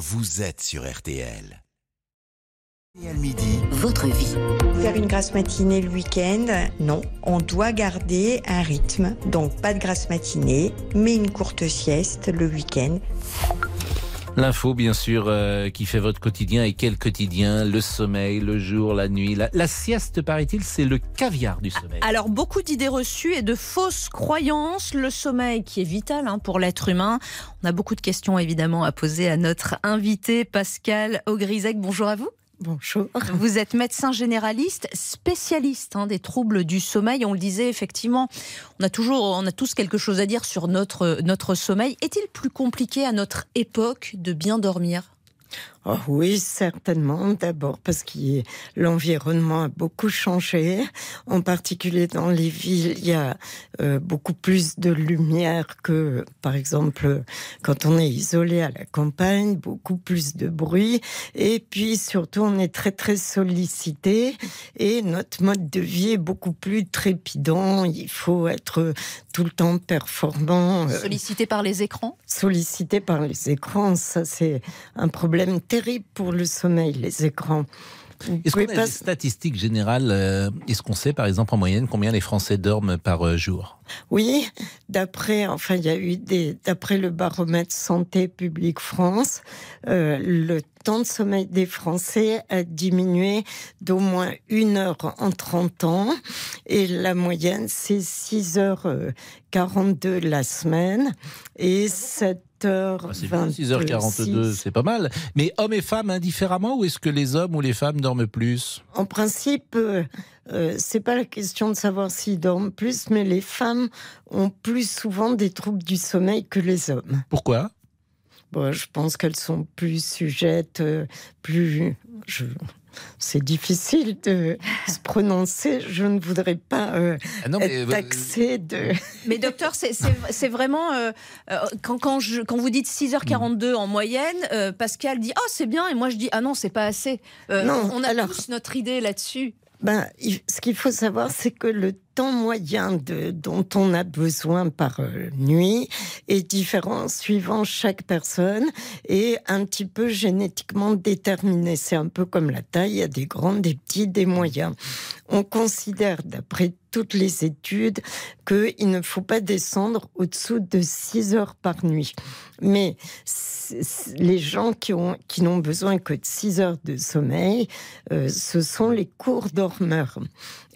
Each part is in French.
vous êtes sur RTL. RTL Midi, Votre vie. Faire une grasse matinée le week-end, non. On doit garder un rythme. Donc pas de grasse matinée, mais une courte sieste le week-end. L'info, bien sûr, euh, qui fait votre quotidien. Et quel quotidien Le sommeil, le jour, la nuit. La, sieste, paraît-il, c'est le caviar du sommeil. Alors, beaucoup d'idées reçues et de fausses croyances. Le sommeil qui est vital hein, pour l'être humain. On a beaucoup de questions, évidemment, à poser à notre invité, Pascal Augrisec. Bonjour à vous. Bonjour. Vous êtes médecin généraliste, spécialiste hein, des troubles du sommeil. On le disait effectivement, on a toujours, on a tous quelque chose à dire sur notre notre sommeil. Est-il plus compliqué à notre époque de bien dormir? Oh oui, certainement. D'abord parce que l'environnement a beaucoup changé. En particulier dans les villes, il y a euh, beaucoup plus de lumière que, par exemple, quand on est isolé à la campagne, beaucoup plus de bruit. Et puis surtout, on est très très sollicité et notre mode de vie est beaucoup plus trépidant. Il faut être tout le temps performant. euh, Sollicité par les écrans? Sollicité par les écrans, ça c'est un problème terrible pour le sommeil, les écrans. Est-ce qu'on a pas- des statistiques générales euh, Est-ce qu'on sait, par exemple, en moyenne, combien les Français dorment par euh, jour? Oui, d'après, enfin, il y a eu des, d'après le baromètre Santé publique France, euh, le temps de sommeil des Français a diminué d'au moins une heure en 30 ans, et la moyenne c'est 6h42 la semaine et 7h. Ah, C'est 6h42, pas mal. Mais hommes et femmes indifféremment ou est-ce que les hommes ou les femmes dorment plus? En principe, euh, euh, c'est pas la question de savoir s'ils dorment plus, mais les femmes ont plus souvent des troubles du sommeil que les hommes. Pourquoi? Bon, je pense qu'elles sont plus sujettes, euh, plus. Je... C'est difficile de se prononcer. Je ne voudrais pas euh, Ah non, mais, être euh, taxée de. Mais docteur, c'est- vraiment euh, euh, quand, quand, je- quand vous dites 6h42 en moyenne, euh, Pascal dit ah c'est bien et moi je dis ah non c'est pas assez. Euh, Non, on a alors- tous notre idée là-dessus. Ben, ce qu'il faut savoir, c'est que le temps moyen dont on a besoin par euh, nuit est différent suivant chaque personne et un petit peu génétiquement déterminé. C'est un peu comme la taille, il y a des grands, des petits, des moyens. On considère, d'après toutes les études, qu'il ne faut pas descendre au-dessous de 6 heures par nuit. Mais les gens qui, ont, qui n'ont besoin que de 6 heures de sommeil, euh, ce sont les courts dormeurs.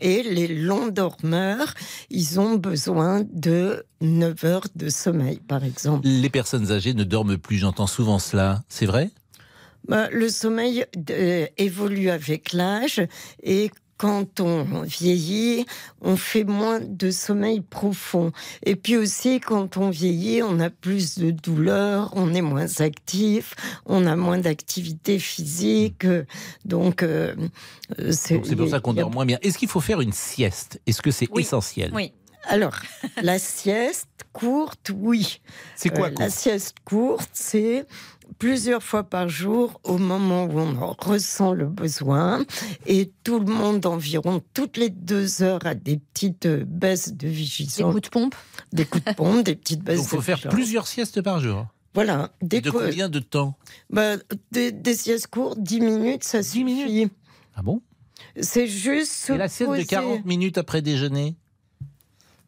Et les longs dormeurs, ils ont besoin de 9 heures de sommeil, par exemple. Les personnes âgées ne dorment plus, j'entends souvent cela. C'est vrai? Bah, le sommeil euh, évolue avec l'âge et quand on vieillit, on fait moins de sommeil profond. Et puis aussi, quand on vieillit, on a plus de douleurs, on est moins actif, on a moins d'activité physique. Donc, euh, euh, c'est pour ça qu'on dort moins bien. Est-ce qu'il faut faire une sieste? Est-ce que c'est Oui. essentiel? Oui. Alors, la sieste courte, oui. C'est quoi Euh, court La sieste courte, c'est plusieurs fois par jour au moment où on en ressent le besoin. Et tout le monde, environ toutes les deux heures, a des petites euh, baisses de Des vigilance, coups de pompe. des coups de pompe, des petites baisses Donc il faut de faire vigilance. plusieurs siestes par jour. Voilà, des, De combien de temps? Bah, des, des siestes courtes, 10 minutes, ça 10 suffit. minutes Ah bon? C'est juste Et la sieste de poser. 40 minutes après déjeuner?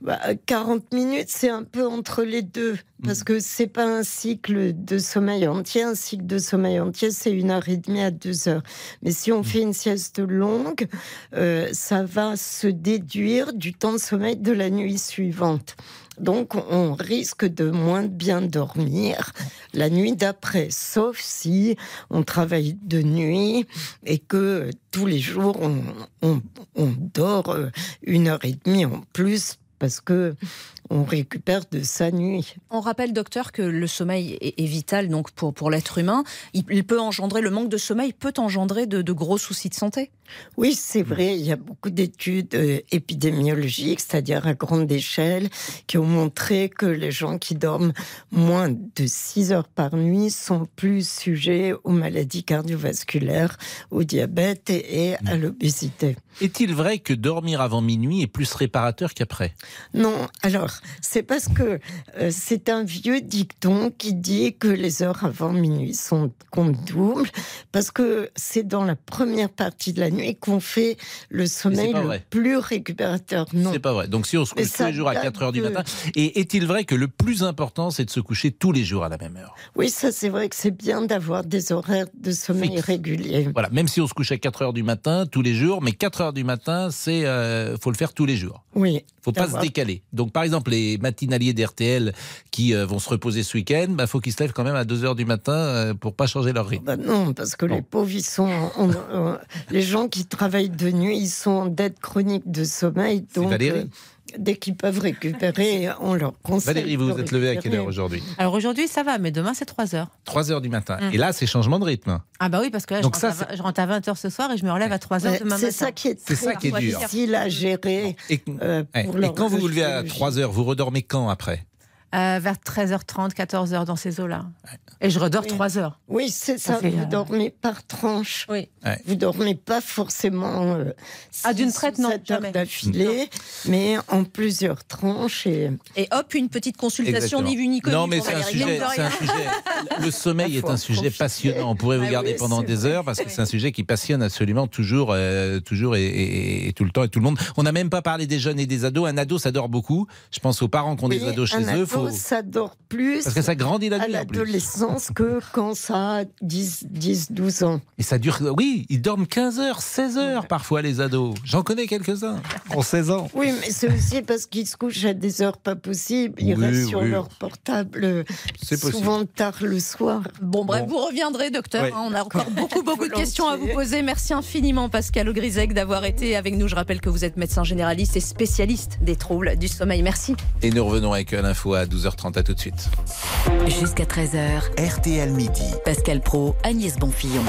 Bah, 40 minutes, c'est un peu entre les deux. Parce que c'est pas un cycle de sommeil entier. Un cycle de sommeil entier, c'est une heure et demie à deux heures. Mais si on fait une sieste longue, euh, ça va se déduire du temps de sommeil de la nuit suivante. Donc, on risque de moins bien dormir la nuit d'après, sauf si on travaille de nuit et que tous les jours, on, on- on dort euh, une heure et demie en plus parce que on récupère de sa nuit. On rappelle, docteur, que le sommeil est, vital donc pour, pour l'être humain. Il, peut engendrer, le manque de sommeil peut engendrer de gros soucis de santé. Oui, c'est vrai, il y a beaucoup d'études euh, épidémiologiques, c'est-à-dire à grande échelle, qui ont montré que les gens qui dorment moins de 6 heures par nuit sont plus sujets aux maladies cardiovasculaires, au diabète et, et à l'obésité. Est-il vrai que dormir avant minuit est plus réparateur qu'après? Non, alors c'est parce que euh, c'est un vieux dicton qui dit que les heures avant minuit sont compte double, parce que c'est dans la première partie de la nuit qu'on fait le sommeil le vrai. plus récupérateur. Non. C'est pas vrai. Donc si on se couche tous les jours à date 4 heures du matin, et est-il vrai que le plus important c'est de se coucher tous les jours à la même heure? Oui, ça c'est vrai que c'est bien d'avoir des horaires de sommeil Fixe. réguliers. Voilà, même si on se couche à 4 heures du matin tous les jours, mais 4 heures du matin, c'est euh, faut le faire tous les jours. Oui. Faut pas se décaler. Donc par exemple les matinaliers d'RTL qui euh, vont se reposer ce week-end, bah faut qu'ils se lèvent quand même à 2 heures du matin euh, pour pas changer leur rythme. Bah non, parce que Bon. les pauvres, ils sont. les gens qui travaillent de nuit, ils sont en dette chronique de sommeil. C'est Donc, Valérie. euh, dès qu'ils peuvent récupérer, on leur conseille. Valérie, vous vous êtes levée à quelle heure aujourd'hui Alors aujourd'hui, ça va, mais demain, c'est 3 heures. 3 heures du matin. Mm. Et là, c'est changement de rythme. Ah bah oui, parce que là, je, Donc rentre, ça, à, vingt- je rentre à 20h ce soir et je me relève à 3h Ouais, demain C'est matin. ça qui est C'est très ça qui est dur. difficile à gérer. Et, euh, ouais. pour Et quand vous vous levez à physiologie. 3 heures, vous redormez quand après? Euh, vers 13h30, 14h dans ces eaux-là. Et je redors Oui. 3 heures. Oui, c'est Ça ça. fait, vous euh, dormez par tranche. Oui. Vous dormez pas forcément euh, Ah, d'une traite, non, d'affilée, mais en plusieurs tranches. Et Et hop, une petite consultation Exactement. ni vu ni connu. Non, mais c'est un sujet. Un sujet- Le sommeil est un sujet passionnant. On pourrait vous Ah garder oui, pendant des vrai. heures parce que c'est un sujet qui passionne absolument toujours, euh, toujours et, et- et tout le temps et tout le monde. On n'a même pas parlé des jeunes et des ados. Un ado, ça dort beaucoup. Je pense aux parents qui ont des ados chez eux. Faut... ça dort plus Parce que ça grandit la à nuit l'adolescence que quand ça a 10, 10 12 ans. Et ça dure. Oui, ils dorment 15 heures, 16 heures parfois les ados. J'en connais quelques-uns. En 16 ans. Oui, mais c'est aussi parce qu'ils se couchent à des heures pas possibles. Ils Oui, restent sur leur portable euh, C'est possible. souvent tard le soir. Bon, bref, Bon. vous reviendrez, docteur. Hein, on a encore beaucoup, beaucoup de questions à vous poser. Merci infiniment, Pascal Ogrisek, d'avoir été avec nous. Je rappelle que vous êtes médecin généraliste et spécialiste des troubles du sommeil. Merci. Et nous revenons avec l'info à 12h30. À tout de suite. Jusqu'à 13h, RTL Midi. Pascal Pro, Agnès Bonfillon.